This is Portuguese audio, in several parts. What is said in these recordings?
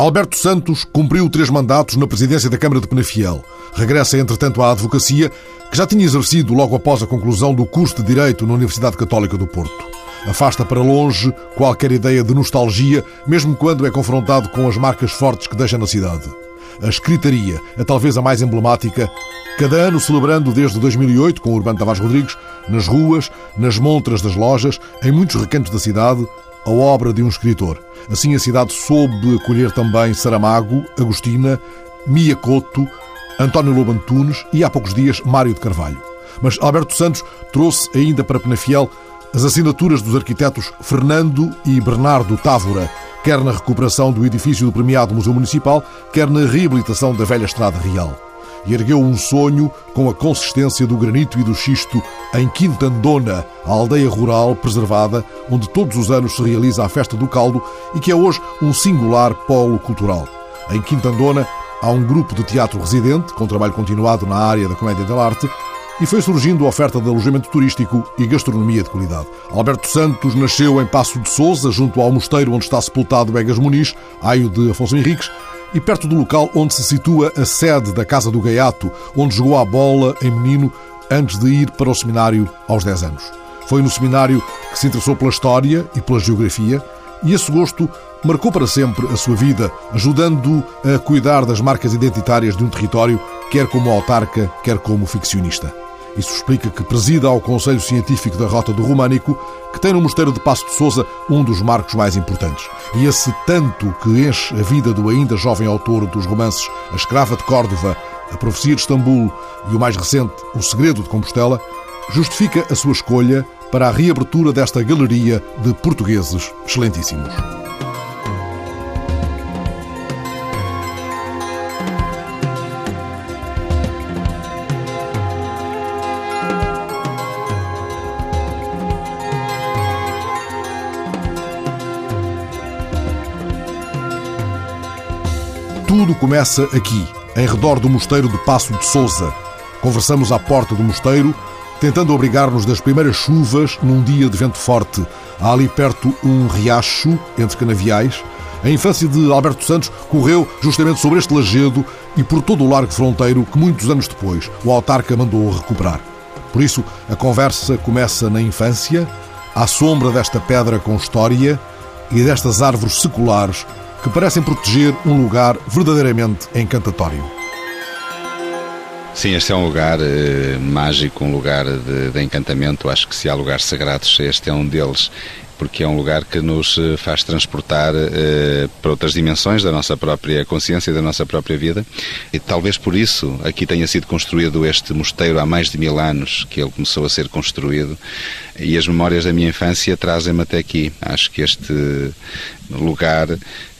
Alberto Santos cumpriu três mandatos na presidência da Câmara de Penafiel. Regressa, entretanto, à advocacia, que já tinha exercido logo após a conclusão do curso de Direito na Universidade Católica do Porto. Afasta para longe qualquer ideia de nostalgia, mesmo quando é confrontado com as marcas fortes que deixa na cidade. A escritaria é talvez a mais emblemática, cada ano celebrando desde 2008, com Urbano Tavares Rodrigues, nas ruas, nas montras das lojas, em muitos recantos da cidade, a obra de um escritor. Assim, a cidade soube acolher também Saramago, Agostina, Mia Couto, António Lobo Antunes e, há poucos dias, Mário de Carvalho. Mas Alberto Santos trouxe ainda para Penafiel as assinaturas dos arquitetos Fernando e Bernardo Távora, quer na recuperação do edifício do premiado Museu Municipal, quer na reabilitação da velha Estrada Real e ergueu um sonho com a consistência do granito e do xisto em Quintandona, a aldeia rural preservada, onde todos os anos se realiza a Festa do Caldo e que é hoje um singular polo cultural. Em Quintandona há um grupo de teatro residente, com trabalho continuado na área da comédia da arte, e foi surgindo a oferta de alojamento turístico e gastronomia de qualidade. Alberto Santos nasceu em Passo de Souza, junto ao mosteiro onde está sepultado Egas Muniz, aio de Afonso Henriques, e perto do local onde se situa a sede da Casa do Gaiato, onde jogou a bola em menino antes de ir para o seminário aos 10 anos. Foi no seminário que se interessou pela história e pela geografia, e esse gosto marcou para sempre a sua vida, ajudando a cuidar das marcas identitárias de um território, quer como autarca, quer como ficcionista. Isso explica que presida ao Conselho Científico da Rota do Românico, que tem no Mosteiro de Passo de Souza um dos marcos mais importantes. E esse tanto que enche a vida do ainda jovem autor dos romances A Escrava de Córdova, A Profecia de Istambul e o mais recente O Segredo de Compostela, justifica a sua escolha para a reabertura desta galeria de portugueses excelentíssimos. Tudo começa aqui, em redor do mosteiro de Passo de Souza. Conversamos à porta do mosteiro, tentando abrigar-nos das primeiras chuvas num dia de vento forte. Há ali perto um riacho entre canaviais. A infância de Alberto Santos correu justamente sobre este lajedo e por todo o largo fronteiro que muitos anos depois o autarca mandou recuperar. Por isso, a conversa começa na infância, à sombra desta pedra com história e destas árvores seculares que parecem proteger um lugar verdadeiramente encantatório. Sim, este é um lugar eh, mágico, um lugar de, de, encantamento. Acho que se há lugares sagrados, este é um deles, porque é um lugar que nos eh, faz transportar eh, para outras dimensões da nossa própria consciência, da nossa própria vida. E talvez por isso aqui tenha sido construído este mosteiro há mais de mil anos que ele começou a ser construído. E as memórias da minha infância trazem-me até aqui. Acho que este lugar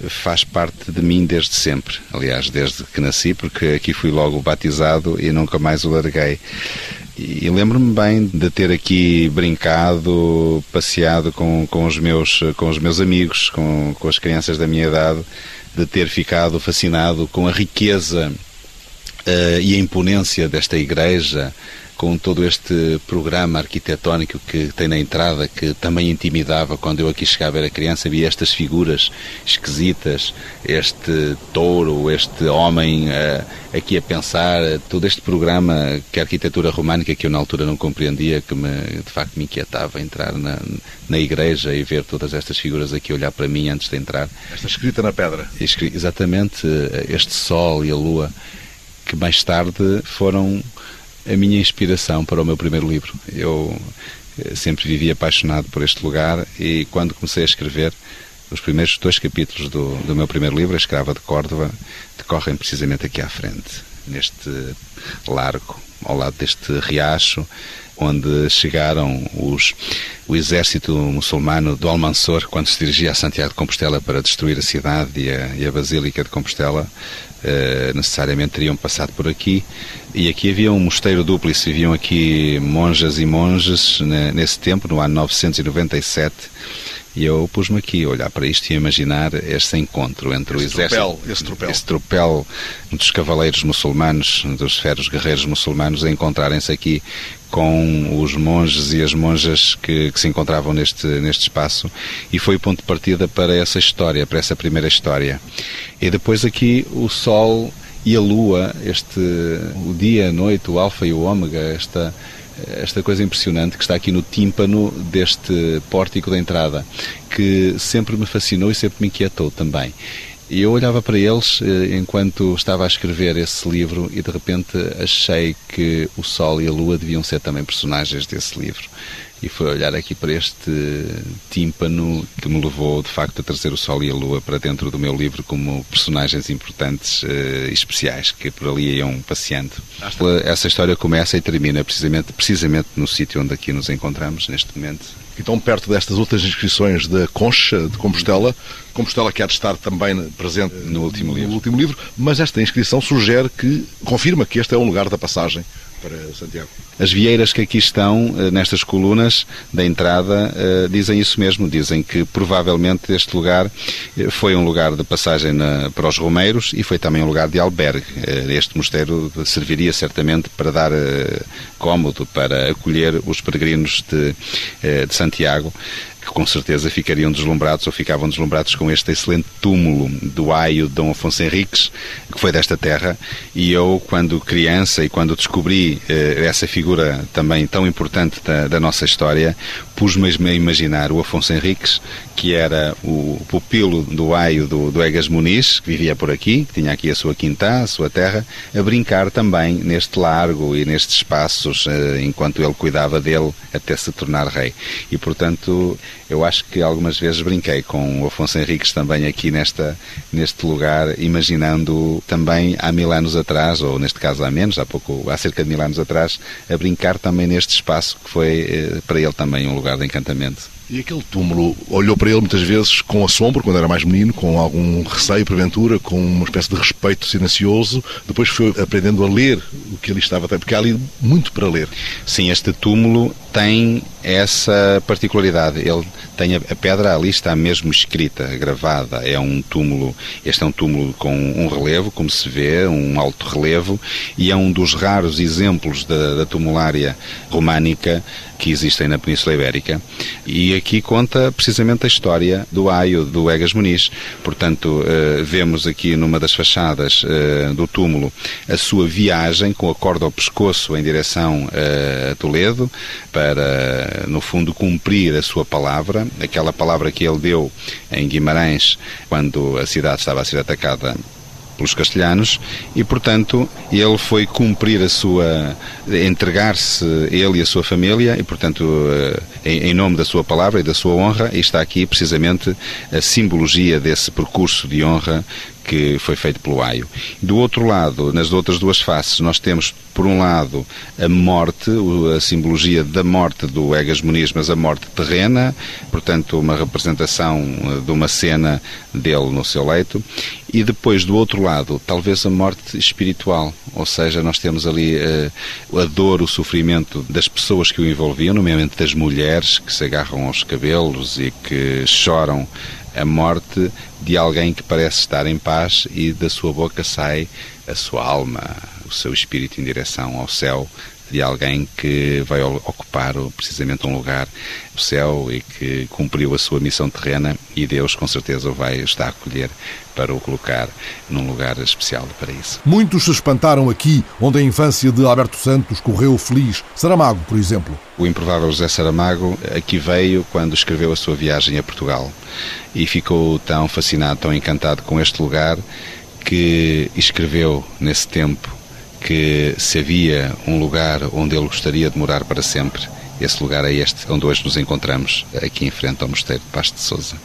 faz parte de mim desde sempre. Aliás, desde que nasci, porque aqui fui logo batizado e nunca mais o larguei. E lembro-me bem de ter aqui brincado, passeado com, com, os, meus, com os meus amigos, com, com as crianças da minha idade, de ter ficado fascinado com a riqueza uh, e a imponência desta igreja, com todo este programa arquitetónico que tem na entrada, que também intimidava quando eu aqui chegava, era criança, havia estas figuras esquisitas, este touro, este homem uh, aqui a pensar, todo este programa que a arquitetura românica que eu na altura não compreendia, que me, de facto me inquietava entrar na, na igreja e ver todas estas figuras aqui olhar para mim antes de entrar. Esta escrita na pedra. Exatamente, este sol e a lua que mais tarde foram a minha inspiração para o meu primeiro livro. Eu eh, sempre vivi apaixonado por este lugar e quando comecei a escrever, os primeiros dois capítulos do, do meu primeiro livro, A Escrava de Córdoba, decorrem precisamente aqui à frente, neste largo, ao lado deste riacho, onde chegaram os, o exército muçulmano do Almansor quando se dirigia a Santiago de Compostela para destruir a cidade e a, e a Basílica de Compostela. Uh, necessariamente teriam passado por aqui. E aqui havia um mosteiro duplo e viviam aqui monjas e monges né, nesse tempo, no ano 997 e eu pus-me aqui a olhar para isto e a imaginar este encontro entre esse o exército, tropel, esse tropel, esse tropel dos cavaleiros muçulmanos, dos feros guerreiros muçulmanos, a encontrarem-se aqui com os monges e as monjas que, que, se encontravam neste, neste espaço e foi o ponto de partida para essa história, para essa primeira história. E depois aqui o Sol e a Lua, este, o dia, a noite, o Alfa e o Ômega, esta, esta coisa impressionante que está aqui no tímpano deste pórtico da entrada, que sempre me fascinou e sempre me inquietou também. E eu olhava para eles eh, enquanto estava a escrever esse livro e de repente achei que o Sol e a Lua deviam ser também personagens desse livro e foi olhar aqui para este tímpano que me levou de facto a trazer o Sol e a Lua para dentro do meu livro como personagens importantes e uh, especiais que por ali iam passeando. Essa história começa e termina precisamente, precisamente no sítio onde aqui nos encontramos neste momento. Então, perto destas outras inscrições da Concha de Compostela, Compostela que de estar também presente no último, livro. no último livro, mas esta inscrição sugere que, confirma que este é um lugar da passagem para Santiago. As vieiras que aqui estão, eh, nestas colunas da entrada, eh, dizem isso mesmo. Dizem que provavelmente este lugar eh, foi um lugar de passagem para os romeiros e foi também um lugar de albergue. Este mosteiro serviria certamente para dar cômodo, para acolher os peregrinos de, de Santiago que com certeza ficariam deslumbrados ou ficavam deslumbrados com este excelente túmulo do aio de Dom Afonso Henriques, que foi desta terra, e eu, quando criança e quando descobri eh, essa figura também tão importante da, da nossa história, pus-me a imaginar o Afonso Henriques, que era o pupilo do aio do, do Egas Muniz, que vivia por aqui, que tinha aqui a sua quinta, a sua terra, a brincar também neste largo e nestes espaços, eh, enquanto ele cuidava dele até se tornar rei. E, portanto, eu acho que algumas vezes brinquei com o Afonso Henriques também aqui nesta, neste lugar, imaginando também há mil anos atrás, ou neste caso há menos, há pouco, há cerca de mil anos atrás, a brincar também neste espaço que foi eh, para ele também um lugar de encantamento. E aquele túmulo olhou para ele muitas vezes com assombro, quando era mais menino, com algum receio, porventura, com uma espécie de respeito silencioso. Depois foi aprendendo a ler o que ali estava, porque há ali muito para ler. Sim, este túmulo tem essa particularidade. Ele tem a, pedra ali está mesmo escrita, gravada. É um túmulo, este é um túmulo com um relevo, como se vê, um alto relevo, e é um dos raros exemplos da, da tumulária românica que existem na Península Ibérica. E aqui conta precisamente a história do Aio, do Egas Muniz. Portanto, eh, vemos aqui numa das fachadas eh, do túmulo a sua viagem com a corda ao pescoço em direção eh, a Toledo, para, no fundo, cumprir a sua palavra, aquela palavra que ele deu em Guimarães quando a cidade estava a ser atacada pelos castelhanos e, portanto, ele foi cumprir a sua. entregar-se ele e a sua família e, portanto, eh, em, nome da sua palavra e da sua honra, e está aqui precisamente a simbologia desse percurso de honra que foi feito pelo Aio. Do outro lado, nas outras duas faces, nós temos, por um lado, a morte, a simbologia da morte do Egas Muniz, mas a morte terrena, portanto, uma representação eh, de uma cena dele no seu leito, e depois, do outro lado, talvez a morte espiritual, ou seja, nós temos ali uh, a dor, o sofrimento das pessoas que o envolviam, nomeadamente das mulheres que se agarram aos cabelos e que choram a morte de alguém que parece estar em paz e da sua boca sai a sua alma, o seu espírito em direção ao céu, de alguém que vai ocupar precisamente um lugar no céu e que cumpriu a sua missão terrena e Deus com certeza o vai estar a acolher para o colocar num lugar especial de paraíso. Muitos se espantaram aqui, onde a infância de Alberto Santos correu feliz. Saramago, por exemplo. O improvável José Saramago aqui veio quando escreveu a sua viagem a Portugal e ficou tão fascinado, tão encantado com este lugar que escreveu nesse tempo que se havia um lugar onde ele gostaria de morar para sempre, esse lugar é este onde hoje nos encontramos, aqui em frente ao Mosteiro de Pasto de Souza.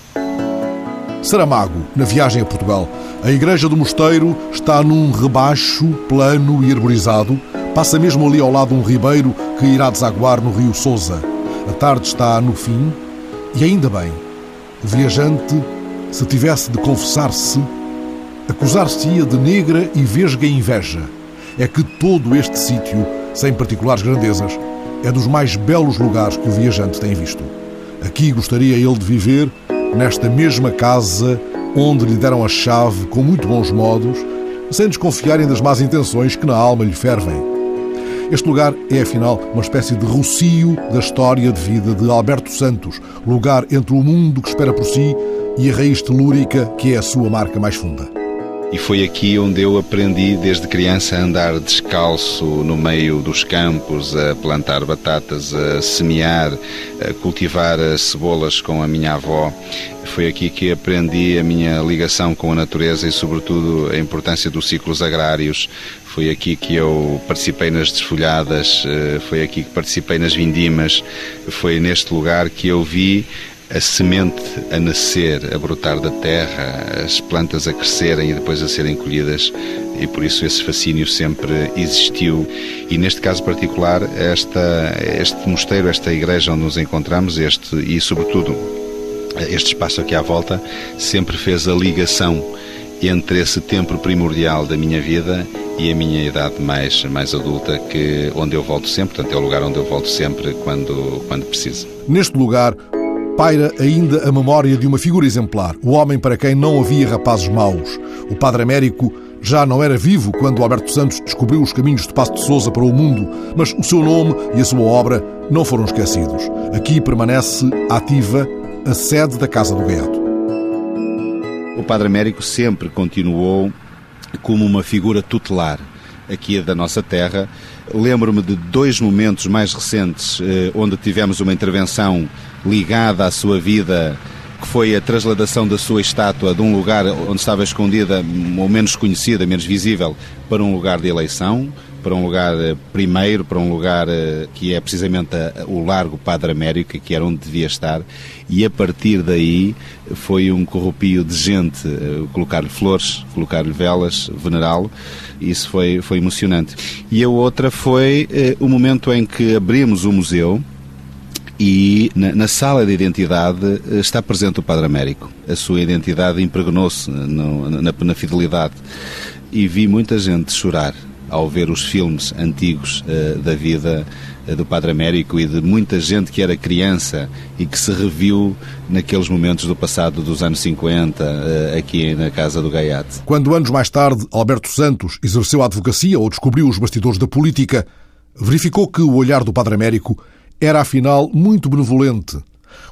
Saramago, na viagem a Portugal. A igreja do mosteiro está num rebaixo plano e arborizado. Passa mesmo ali ao lado um ribeiro que irá desaguar no rio Souza. A tarde está no fim e ainda bem. O viajante, se tivesse de confessar-se, acusar-se-ia de negra e vesga inveja é que todo este sítio, sem particulares grandezas, é dos mais belos lugares que o viajante tem visto. Aqui gostaria ele de viver, nesta mesma casa onde lhe deram a chave com muito bons modos, sem desconfiarem das más intenções que na alma lhe fervem. Este lugar é, afinal, uma espécie de rocio da história de vida de Alberto Santos, lugar entre o mundo que espera por si e a raiz telúrica que é a sua marca mais funda. E foi aqui onde eu aprendi desde criança a andar descalço no meio dos campos, a plantar batatas, a semear, a cultivar cebolas com a minha avó. Foi aqui que aprendi a minha ligação com a natureza e, sobretudo, a importância dos ciclos agrários. Foi aqui que eu participei nas desfolhadas, eh, foi aqui que participei nas vindimas. Foi neste lugar que eu vi a semente a nascer, a brotar da terra, as plantas a crescerem e depois a serem colhidas e por isso esse fascínio sempre existiu e neste caso particular esta, este mosteiro, esta igreja onde nos encontramos este, e sobretudo este espaço aqui à volta sempre fez a ligação entre esse tempo primordial da minha vida e a minha idade mais, mais adulta, que, onde eu volto sempre, portanto é o lugar onde eu volto sempre quando, quando preciso. Neste lugar, paira ainda a memória de uma figura exemplar, o homem para quem não havia rapazes maus. O Padre Américo já não era vivo quando Alberto Santos descobriu os caminhos de Passo de Souza para o mundo, mas o seu nome e a sua obra não foram esquecidos. Aqui permanece ativa a sede da Casa do Gaiato. O Padre Américo sempre continuou como uma figura tutelar aqui da nossa terra. Lembro-me de dois momentos mais recentes eh, onde tivemos uma intervenção ligada à sua vida, que foi a trasladação da sua estátua de um lugar onde estava escondida, ou menos conhecida, menos visível, para um lugar de eleição para um lugar eh, primeiro, para um lugar eh, que é precisamente o Largo Padre Américo, que era onde devia estar, e a partir daí foi um corrupio de gente, eh, colocar-lhe flores, colocar-lhe velas, venerá-lo, isso foi, foi emocionante. E a outra foi o momento em que abrimos o museu, e na, na, sala de identidade está presente o Padre Américo. A sua identidade impregnou-se na, na fidelidade e vi muita gente chorar ao ver os filmes antigos uh, da vida uh, do Padre Américo e de muita gente que era criança e que se reviu naqueles momentos do passado dos anos 50 uh, eh, aqui na Casa do Gaiate. Quando anos mais tarde Alberto Santos exerceu a advocacia ou descobriu os bastidores da política, verificou que o olhar do Padre Américo era afinal muito benevolente.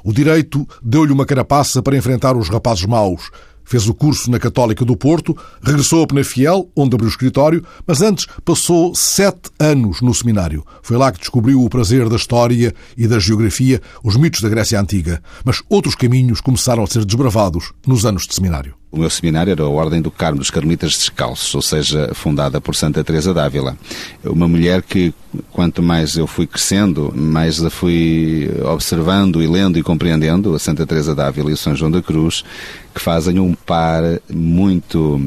O direito deu-lhe uma carapaça para enfrentar os rapazes maus, Fez o curso na Católica do Porto, regressou a Penafiel, onde abriu o escritório, mas antes passou sete anos no seminário. Foi lá que descobriu o prazer da história e da geografia, os mitos da Grécia Antiga. Mas outros caminhos começaram a ser desbravados nos anos de seminário. O meu seminário era a Ordem do Carmo dos Carmelitas Descalços, ou seja, fundada por Santa Teresa d'Ávila. Uma mulher que, quanto mais eu fui crescendo, mais a fui observando e lendo e compreendendo, a Santa Teresa d'Ávila e o São João da Cruz, que fazem um par muito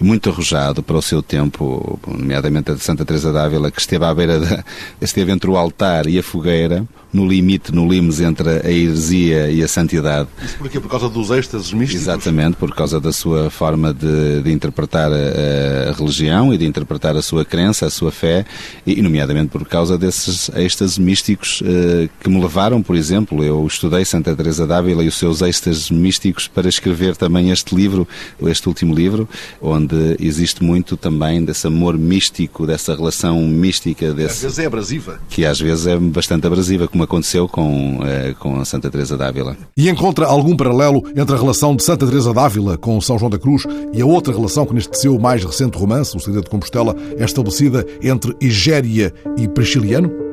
muito arrojado para o seu tempo, nomeadamente a de Santa Teresa d'Ávila, que esteve à beira da, esteve entre o altar e a fogueira, no limite, no limes entre a heresia e a santidade. Isso porquê? Por causa dos êxtases místicos? Exatamente, por causa da sua forma de, de interpretar a, a, religião e de interpretar a sua crença, a sua fé, e nomeadamente por causa desses êxtases místicos eh, que me levaram, por exemplo, eu estudei Santa Teresa d'Ávila e os seus êxtases místicos para escrever também este livro, este último livro, onde existe muito também desse amor místico, dessa relação mística. Desse, às vezes é abrasiva. Que às vezes é bastante abrasiva, como aconteceu com, eh, com a Santa Teresa d'Ávila. E encontra algum paralelo entre a relação de Santa Teresa d'Ávila com São João da Cruz e a outra relação que neste seu mais recente romance, O Segredo de Compostela, é estabelecida entre Igéria e Prisciliano?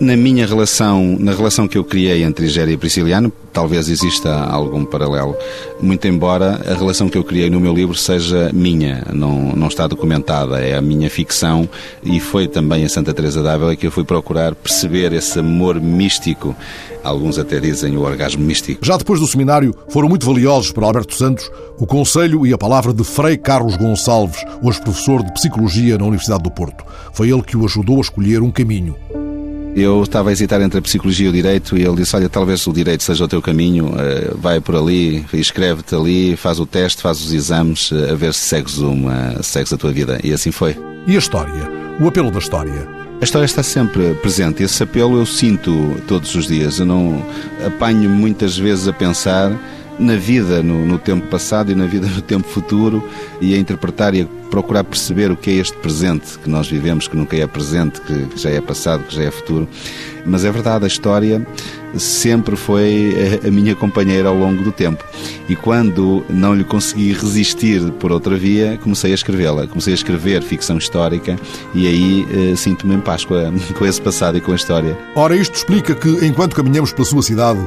Na minha relação, na relação que eu criei entre Igéria e Prisciliano, talvez exista algum paralelo. Muito embora a relação que eu criei no meu livro seja minha, não, não está documentada, é a minha ficção e foi também a Santa Teresa d'Ávila que eu fui procurar perceber esse amor místico. Alguns até dizem o orgasmo místico. Já depois do seminário, foram muito valiosos para Alberto Santos o conselho e a palavra de Frei Carlos Gonçalves, hoje professor de Psicologia na Universidade do Porto. Foi ele que o ajudou a escolher um caminho. Eu estava a hesitar entre a psicologia e o direito e ele disse: Olha, talvez o direito seja o teu caminho, eh, vai por ali, escreve-te ali, faz o teste, faz os exames, eh, a ver se segues, uma, segues a tua vida. E assim foi. E a história? O apelo da história? A história está sempre presente. Esse apelo eu sinto todos os dias. Eu não apanho muitas vezes a pensar na vida no, no, tempo passado e na vida no tempo futuro e a interpretar e a procurar perceber o que é este presente que nós vivemos, que nunca é presente, que, já é passado, que já é futuro. Mas é verdade, a história sempre foi a, a minha companheira ao longo do tempo. E quando não lhe consegui resistir por outra via, comecei a escrevê-la. Comecei a escrever ficção histórica e aí eh, sinto-me em paz com, a, com esse passado e com a história. Ora, isto explica que, enquanto caminhamos pela sua cidade,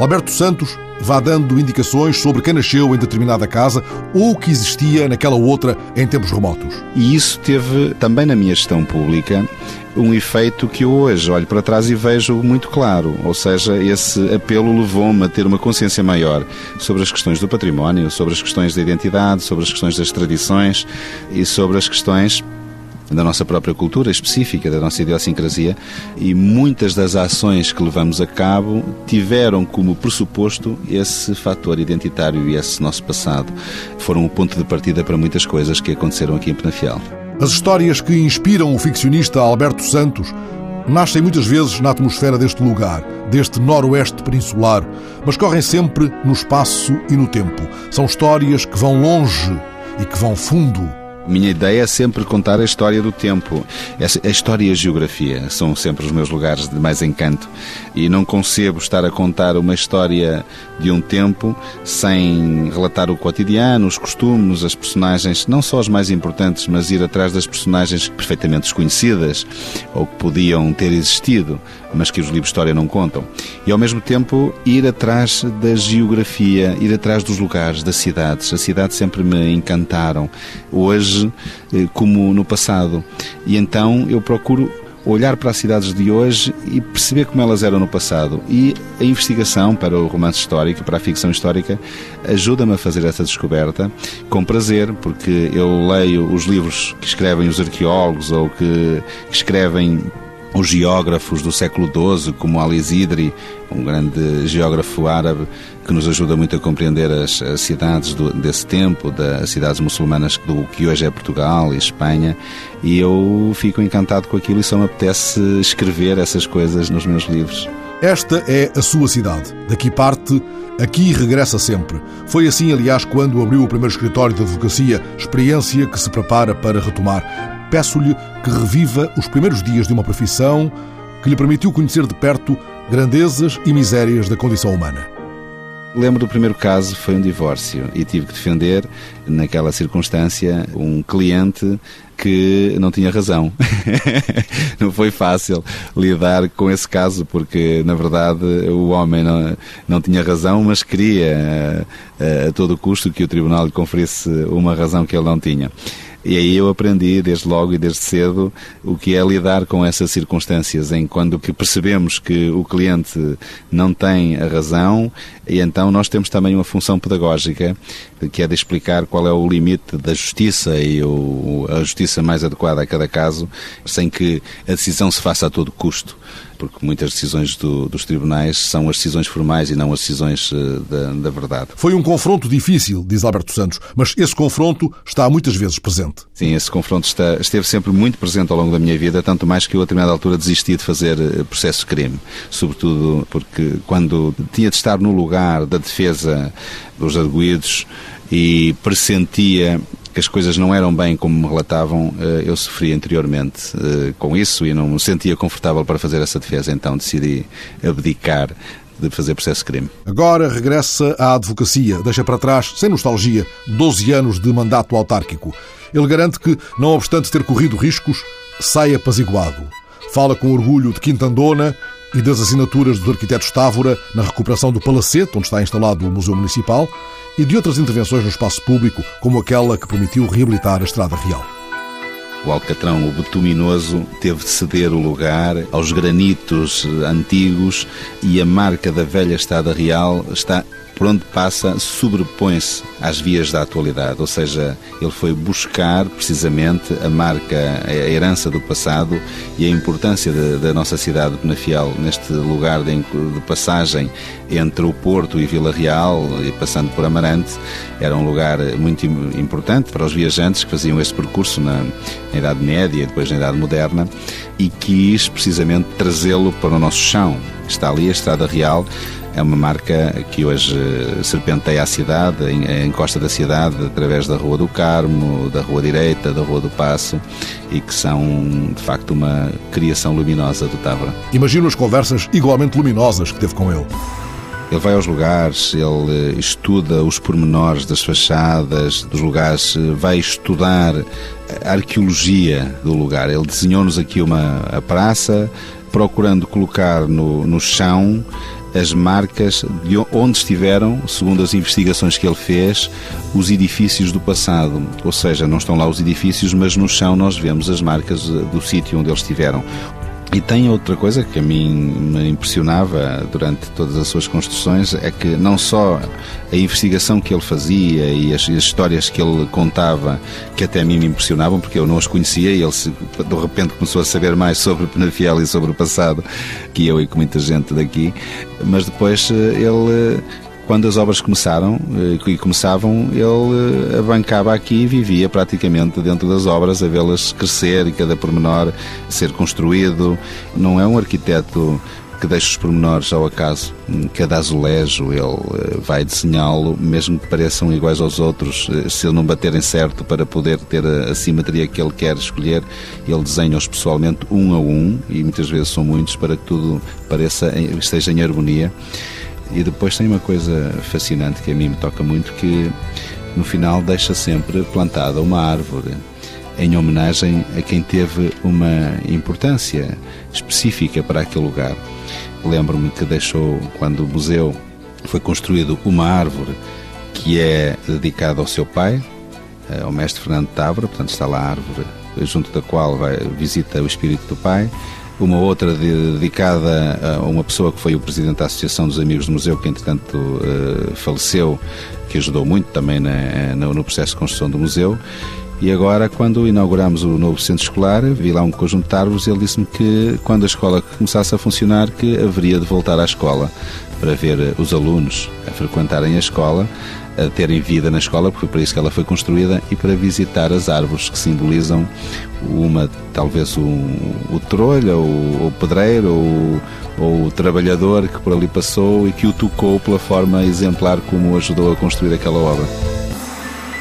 Alberto Santos vá dando indicações sobre quem nasceu em determinada casa ou que existia naquela outra em tempos remotos. E isso teve também na minha gestão pública um efeito que eu hoje olho para trás e vejo muito claro. Ou seja, esse apelo levou-me a ter uma consciência maior sobre as questões do património, sobre as questões da identidade, sobre as questões das tradições e sobre as questões da nossa própria cultura específica, da nossa idiosincrasia, e muitas das ações que levamos a cabo tiveram como pressuposto esse fator identitário e esse nosso passado. Foram o ponto de partida para muitas coisas que aconteceram aqui em Penafiel. As histórias que inspiram o ficcionista Alberto Santos nascem muitas vezes na atmosfera deste lugar, deste noroeste peninsular, mas correm sempre no espaço e no tempo. São histórias que vão longe e que vão fundo minha ideia é sempre contar a história do tempo. A história e a geografia são sempre os meus lugares de mais encanto. E não concebo estar a contar uma história de um tempo sem relatar o cotidiano, os costumes, as personagens, não só as mais importantes, mas ir atrás das personagens perfeitamente desconhecidas ou que podiam ter existido, mas que os livros de história não contam. E ao mesmo tempo ir atrás da geografia, ir atrás dos lugares, das cidades. As cidades sempre me encantaram. Hoje eh, como no passado. E então eu procuro olhar para as cidades de hoje e perceber como elas eram no passado. E a investigação para o romance histórico, para a ficção histórica, ajuda-me a fazer essa descoberta com prazer, porque eu leio os livros que escrevem os arqueólogos ou que escrevem os geógrafos do século XII, como Al-Izidri, um grande geógrafo árabe que nos ajuda muito a compreender as, as cidades do, desse tempo, das cidades muçulmanas do que hoje é Portugal e Espanha, e eu fico encantado com aquilo e só me apetece escrever essas coisas nos meus livros. Esta é a sua cidade. Daqui parte, aqui regressa sempre. Foi assim, aliás, quando abriu o primeiro escritório de advocacia, experiência que se prepara para retomar peço-lhe que reviva os primeiros dias de uma profissão que lhe permitiu conhecer de perto grandezas e misérias da condição humana. Lembro do primeiro caso, foi um divórcio e tive que defender, naquela circunstância, um cliente que não tinha razão. não foi fácil lidar com esse caso, porque, na verdade, o homem não, não tinha razão, mas queria a, eh, a todo custo que o tribunal lhe conferisse uma razão que ele não tinha. E aí eu aprendi desde logo e desde cedo o que é lidar com essas circunstâncias em quando que percebemos que o cliente não tem a razão e então nós temos também uma função pedagógica que é de explicar qual é o limite da justiça e o, a justiça mais adequada a cada caso, sem que a decisão se faça a todo custo porque muitas decisões do, dos tribunais são as decisões formais e não as decisões uh, da, da, verdade. Foi um confronto difícil, diz Alberto Santos, mas esse confronto está muitas vezes presente. Sim, esse confronto está, esteve sempre muito presente ao longo da minha vida, tanto mais que eu a determinada altura desisti de fazer eh, processo de crime, sobretudo porque quando tinha de estar no lugar da defesa dos arguídos e pressentia que as coisas não eram bem como me relatavam, eh, eu sofria interiormente eh, com isso e não me sentia confortável para fazer essa defesa, então decidi abdicar de fazer processo crime. Agora regressa à advocacia, deixa para trás, sem nostalgia, 12 anos de mandato autárquico. Ele garante que, não obstante ter corrido riscos, sai apaziguado. Fala com orgulho de Quintandona e das assinaturas dos arquitetos Távora na recuperação do Palacete, onde está instalado o Museu Municipal, e de outras intervenções no espaço público, como aquela que permitiu reabilitar a Estrada Real. O Alcatrão, o betuminoso, teve de ceder o lugar aos granitos antigos e a marca da velha Estrada Real está por onde passa sobrepõe-se às vias da atualidade, ou seja, ele foi buscar precisamente a marca, a herança do passado e a importância da nossa cidade de Penafiel neste lugar de, de, passagem entre o Porto e Vila Real e passando por Amarante, era um lugar muito importante para os viajantes que faziam este percurso na, na Idade Média e depois na Idade Moderna e quis precisamente trazê-lo para o nosso chão. Está ali a Estrada Real É uma marca que hoje serpenteia a cidade, encosta da cidade, através da Rua do Carmo, da Rua Direita, da Rua do Passo, e que são, de facto, uma criação luminosa do Távora. Imagino as conversas igualmente luminosas que teve com ele. Ele vai aos lugares, ele estuda os pormenores das fachadas, dos lugares, vai estudar a arqueologia do lugar. Ele desenhou-nos aqui uma a praça, procurando colocar no, no chão as marcas de onde estiveram, segundo as investigações que ele fez, os edifícios do passado. Ou seja, não estão lá os edifícios, mas no chão nós vemos as marcas do sítio onde eles estiveram. E tem outra coisa que a mim me impressionava durante todas as suas construções, é que não só a investigação que ele fazia e as, as histórias que ele contava, que até a mim me impressionavam, porque eu não as conhecia e ele de repente começou a saber mais sobre Penafiel e sobre o passado que eu e com muita gente daqui, mas depois eh, ele quando as obras começaram eh, e começavam, ele eh, abancava aqui e vivia praticamente dentro das obras, a vê-las crescer e cada pormenor ser construído. Não é um arquiteto que deixa os pormenores ao acaso. Cada azulejo ele eh, vai desenhá-lo, mesmo que pareçam iguais aos outros, se ele não baterem certo para poder ter a, simetria que ele quer escolher, ele desenha-os pessoalmente um a um, e muitas vezes são muitos, para que tudo pareça, esteja em harmonia. E depois tem uma coisa fascinante que a mim me toca muito, que no final deixa sempre plantada uma árvore em homenagem a quem teve uma importância específica para aquele lugar. Lembro-me que deixou, quando o museu foi construído, uma árvore que é dedicada ao seu pai, eh, ao mestre Fernando Távora, portanto está lá a árvore junto da qual vai, visita o espírito do pai uma outra dedicada a uma pessoa que foi o presidente da Associação dos Amigos do Museu, que entretanto uh, faleceu, que ajudou muito também na, no processo de construção do museu. E agora, quando inauguramos o novo centro escolar, vi lá um conjunto de árvores ele disse-me que quando a escola começasse a funcionar, que haveria de voltar à escola para ver os alunos a frequentarem a escola, a terem vida na escola, porque foi para isso que ela foi construída, e para visitar as árvores que simbolizam uma, talvez o, o ou o pedreiro, ou, ou o trabalhador que por ali passou e que o tocou pela forma exemplar como ajudou a construir aquela obra.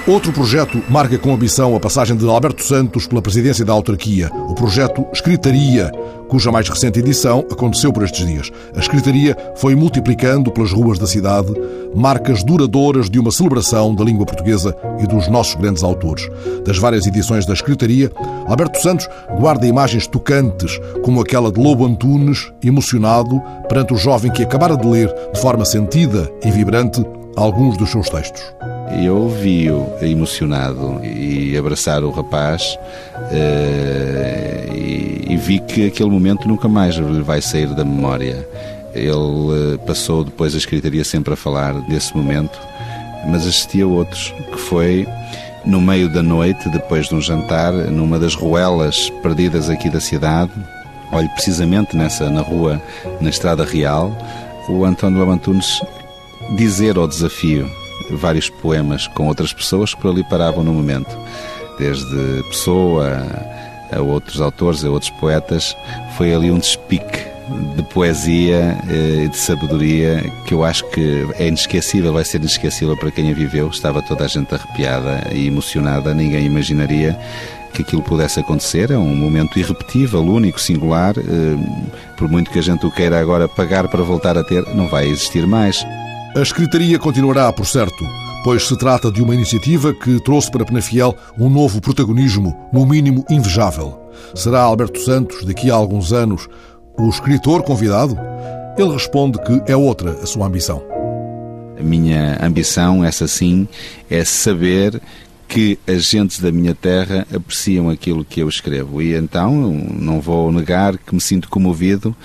Outro projeto marca com ambição a passagem de Alberto Santos pela presidência da autarquia, o projeto Escritaria, cuja mais recente edição aconteceu por estes dias. A Escritaria foi multiplicando pelas ruas da cidade marcas duradouras de uma celebração da língua portuguesa e dos nossos grandes autores. Das várias edições da Escritaria, Alberto Santos guarda imagens tocantes, como aquela de Lobo Antunes, emocionado perante o jovem que acabara de ler, de forma sentida e vibrante, alguns dos seus textos. Eu vi-o emocionado e abraçar o rapaz uh, e, e, vi que aquele momento nunca mais lhe vai sair da memória. Ele uh, passou depois a escritaria sempre a falar desse momento, mas assistia a outros, que foi no meio da noite, depois de um jantar, numa das ruelas perdidas aqui da cidade, olhe precisamente nessa, na rua, na Estrada Real, o António Lamantunes dizer ao desafio vários poemas com outras pessoas que por ali paravam no momento, desde Pessoa a outros autores, a outros poetas. Foi ali um despique de poesia e eh, de sabedoria que eu acho que é inesquecível, vai ser inesquecível para quem a viveu. Estava toda a gente arrepiada e emocionada, ninguém imaginaria que aquilo pudesse acontecer. É um momento irrepetível, único, singular. Eh, por muito que a gente o queira agora pagar para voltar a ter, não vai existir mais. A escritaria continuará, por certo, pois se trata de uma iniciativa que trouxe para Penafiel um novo protagonismo, no mínimo invejável. Será Alberto Santos, daqui a alguns anos, o escritor convidado? Ele responde que é outra a sua ambição. A minha ambição, essa sim, é saber que as gentes da minha terra apreciam aquilo que eu escrevo. E então não vou negar que me sinto comovido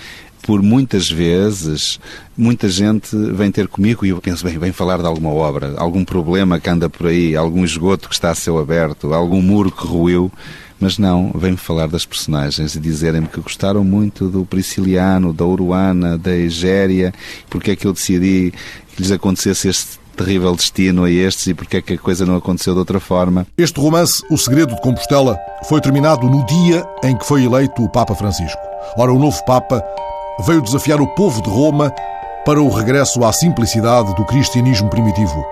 por muitas vezes, muita gente vem ter comigo e eu penso, bem, vem falar de alguma obra, algum problema que anda por aí, algum esgoto que está a céu aberto, algum muro que ruiu. Mas não, vem-me falar das personagens e dizerem-me que gostaram muito do Prisciliano, da Uruana, da Egéria, porque é que eu decidi que lhes acontecesse este terrível destino a estes e porque é que a coisa não aconteceu de outra forma. Este romance, O Segredo de Compostela, foi terminado no dia em que foi eleito o Papa Francisco. Ora, o novo Papa veio desafiar o povo de Roma para o regresso à simplicidade do cristianismo primitivo.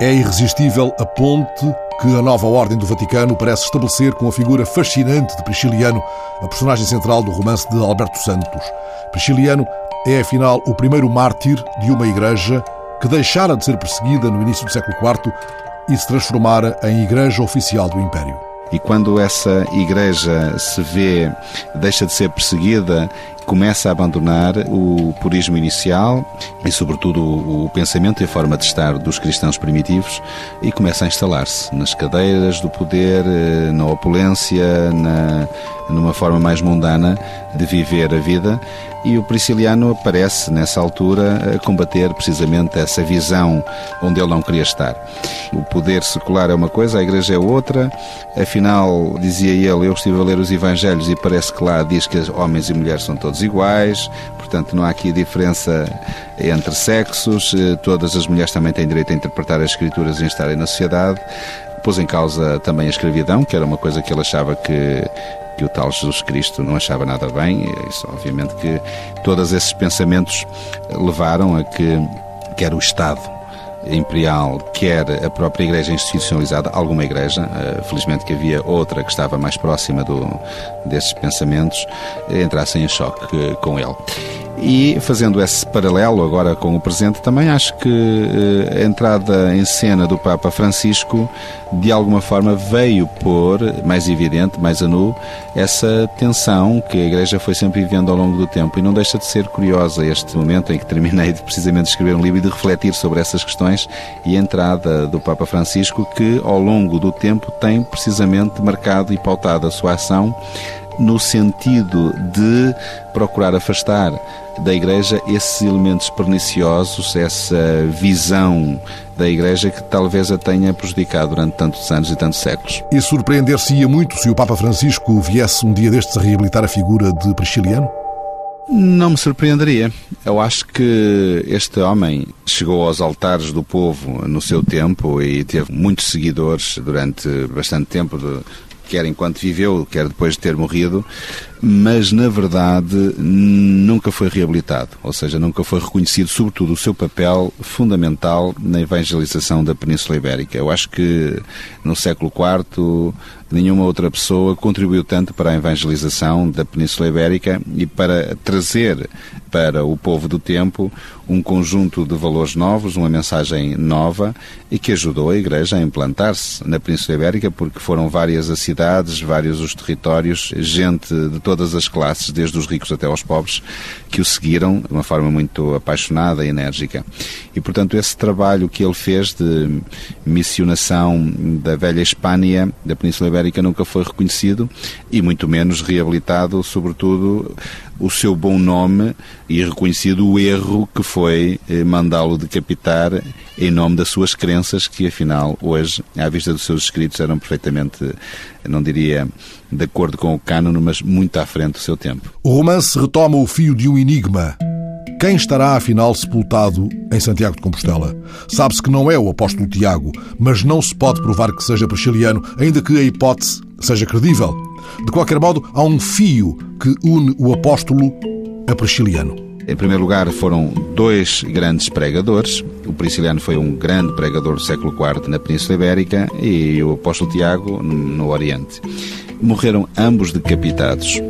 É irresistível a ponte que a nova Ordem do Vaticano parece estabelecer com a figura fascinante de Prisciliano, a personagem central do romance de Alberto Santos. Prisciliano é, afinal, o primeiro mártir de uma igreja que deixara de ser perseguida no início do século IV e se transformara em igreja oficial do Império. E quando essa igreja se vê, deixa de ser perseguida, começa a abandonar o purismo inicial e, sobretudo, o pensamento e a forma de estar dos cristãos primitivos e começa a instalar-se nas cadeiras do poder, eh, na opulência, na, numa forma mais mundana de viver a vida e o Prisciliano aparece nessa altura a combater precisamente essa visão onde ele não queria estar. O poder secular é uma coisa, a igreja é outra, afinal, dizia ele, eu estive a ler os Evangelhos e parece que lá diz que homens e mulheres são todos iguais, portanto não há aqui diferença entre sexos, eh, todas as mulheres também têm direito a interpretar as escrituras e estarem na sociedade pôs em causa também a escravidão, que era uma coisa que ele achava que que o tal Jesus Cristo não achava nada bem. Isso, obviamente, que todos esses pensamentos levaram a que quer o Estado imperial, quer a própria igreja institucionalizada, alguma igreja, eh, felizmente que havia outra que estava mais próxima do, desses pensamentos, entrassem em choque com ele. E fazendo esse paralelo agora com o presente, também acho que eh, a entrada em cena do Papa Francisco, de alguma forma, veio pôr, mais evidente, mais a nu, essa tensão que a Igreja foi sempre vivendo ao longo do tempo. E não deixa de ser curiosa este momento em que terminei de precisamente escrever um livro e de refletir sobre essas questões e a entrada do Papa Francisco, que ao longo do tempo tem precisamente marcado e pautado a sua ação no sentido de procurar afastar da Igreja esses elementos perniciosos, essa visão da Igreja que talvez a tenha prejudicado durante tantos anos e tantos séculos. E surpreender-se-ia muito se o Papa Francisco viesse um dia destes a reabilitar a figura de Prisciliano? Não me surpreenderia. Eu acho que este homem chegou aos altares do povo no seu tempo e teve muitos seguidores durante bastante tempo, quer enquanto viveu, quer depois de ter morrido, mas na verdade nunca foi reabilitado, ou seja, nunca foi reconhecido, sobretudo, o seu papel fundamental na evangelização da Península Ibérica. Eu acho que no século IV nenhuma outra pessoa contribuiu tanto para a evangelização da Península Ibérica e para trazer para o povo do tempo um conjunto de valores novos, uma mensagem nova e que ajudou a Igreja a implantar-se na Península Ibérica, porque foram várias as cidades, vários os territórios, gente de todas as classes, desde os ricos até aos pobres, que o seguiram de uma forma muito apaixonada e enérgica. E, portanto, esse trabalho que ele fez de missionação da velha Espanha, da Península Ibérica, nunca foi reconhecido e muito menos reabilitado, sobretudo o seu bom nome e reconhecido o erro que foi eh, mandá-lo decapitar em nome das suas crenças, que afinal hoje, à vista dos seus escritos, eram perfeitamente, não diria de acordo com o cânone, mas muito à frente do seu tempo. O romance retoma o fio de um enigma. Quem estará afinal sepultado em Santiago de Compostela? Sabe-se que não é o apóstolo Tiago, mas não se pode provar que seja prisciliano, ainda que a hipótese seja credível. De qualquer modo, há um fio que une o apóstolo a Prisciliano. Em primeiro lugar, foram dois grandes pregadores. O Prisciliano foi um grande pregador do século IV na Península Ibérica e o apóstolo Tiago no Oriente. Morreram ambos decapitados.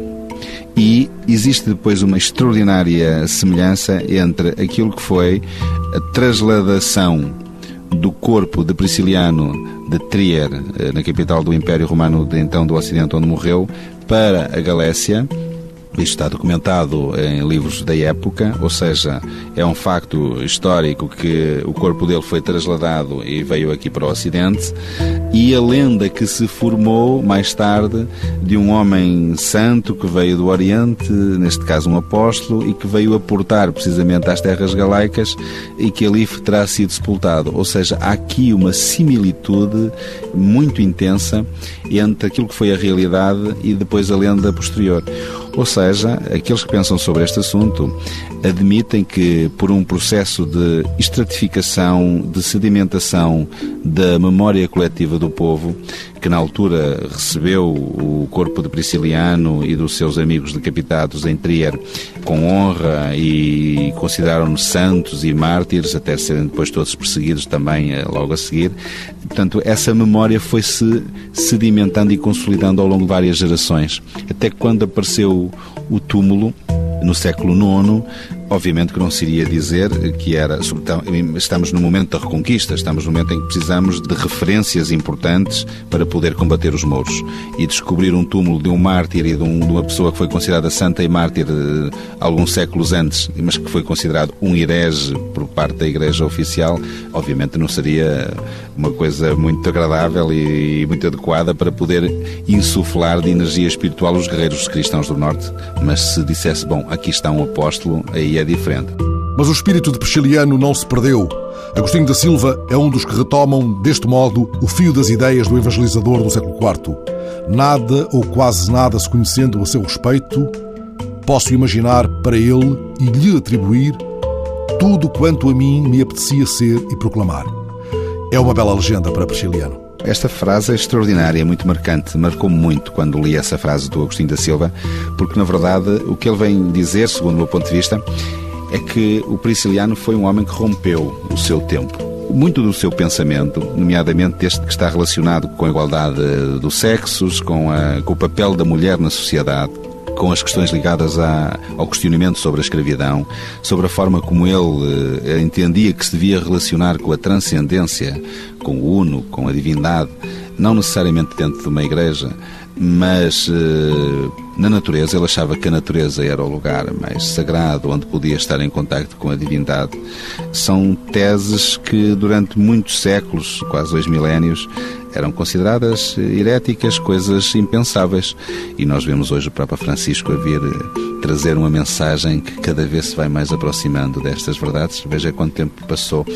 E existe depois uma extraordinária semelhança entre aquilo que foi a trasladação do corpo de Prisciliano de Trier, eh, na capital do Império Romano então do Ocidente, onde morreu, para a Galécia, isto está documentado em livros da época, ou seja, é um facto histórico que o corpo dele foi trasladado e veio aqui para o Ocidente. E a lenda que se formou mais tarde de um homem santo que veio do Oriente, neste caso um apóstolo, e que veio aportar precisamente às terras galaicas e que ali terá sido sepultado. Ou seja, há aqui uma similitude muito intensa entre aquilo que foi a realidade e depois a lenda posterior. Ou seja, aqueles que pensam sobre este assunto admitem que, por um processo de estratificação, de sedimentação da memória coletiva do povo, que na altura recebeu o corpo de Prisciliano e dos seus amigos decapitados em Trier com honra e consideraram-nos santos e mártires, até serem depois todos perseguidos também eh, logo a seguir. Portanto, essa memória foi-se sedimentando e consolidando ao longo de várias gerações, até quando apareceu o túmulo, no século IX, Obviamente que não se iria dizer que era. Estamos no momento da reconquista, estamos no momento em que precisamos de referências importantes para poder combater os mouros. E descobrir um túmulo de um mártir e de, um, de uma pessoa que foi considerada santa e mártir eh, alguns séculos antes, mas que foi considerado um herege por parte da Igreja Oficial, obviamente não seria uma coisa muito agradável e, e muito adequada para poder insuflar de energia espiritual os guerreiros cristãos do Norte. Mas se dissesse, bom, aqui está um apóstolo, aí é diferente. Mas o espírito de Prisciliano não se perdeu. Agostinho da Silva é um dos que retomam, deste modo, o fio das ideias do evangelizador do século IV. Nada ou quase nada se conhecendo a seu respeito, posso imaginar para ele e lhe atribuir tudo quanto a mim me apetecia ser e proclamar. É uma bela legenda para Prisciliano. Esta frase é extraordinária, muito marcante, marcou-me muito quando li essa frase do Agostinho da Silva, porque na verdade o que ele vem dizer, segundo o meu ponto de vista, é que o Prisciliano foi um homem que rompeu o seu tempo. Muito do seu pensamento, nomeadamente este que está relacionado com a igualdade dos sexos, com, a, com o papel da mulher na sociedade, com as questões ligadas à, ao questionamento sobre a escravidão, sobre a forma como ele eh, entendia que se devia relacionar com a transcendência, com o uno, com a divindade, não necessariamente dentro de uma igreja, mas eh, na natureza. Ele achava que a natureza era o lugar mais sagrado onde podia estar em contacto com a divindade. São teses que durante muitos séculos, quase dois milénios, eram consideradas heréticas, coisas impensáveis. E nós vemos hoje o Papa Francisco a vir eh, trazer uma mensagem que cada vez se vai mais aproximando destas verdades. Veja quanto tempo passou.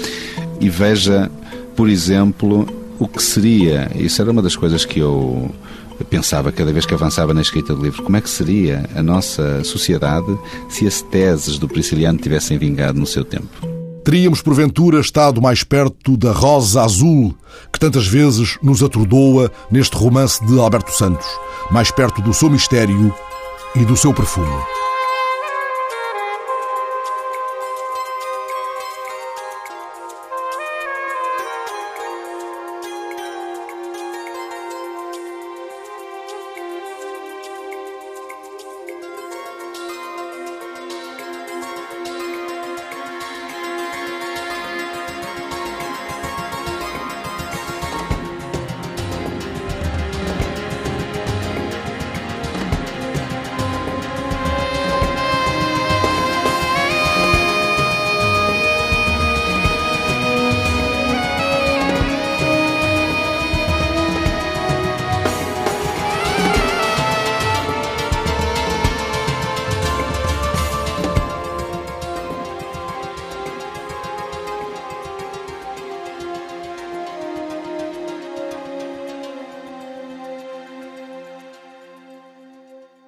E veja, por exemplo, o que seria, isso era uma das coisas que eu pensava cada vez que avançava na escrita do livro, como é que seria a nossa sociedade se as teses do Prisciliano tivessem vingado no seu tempo teríamos porventura estado mais perto da rosa azul que tantas vezes nos atordoa neste romance de Alberto Santos, mais perto do seu mistério e do seu perfume.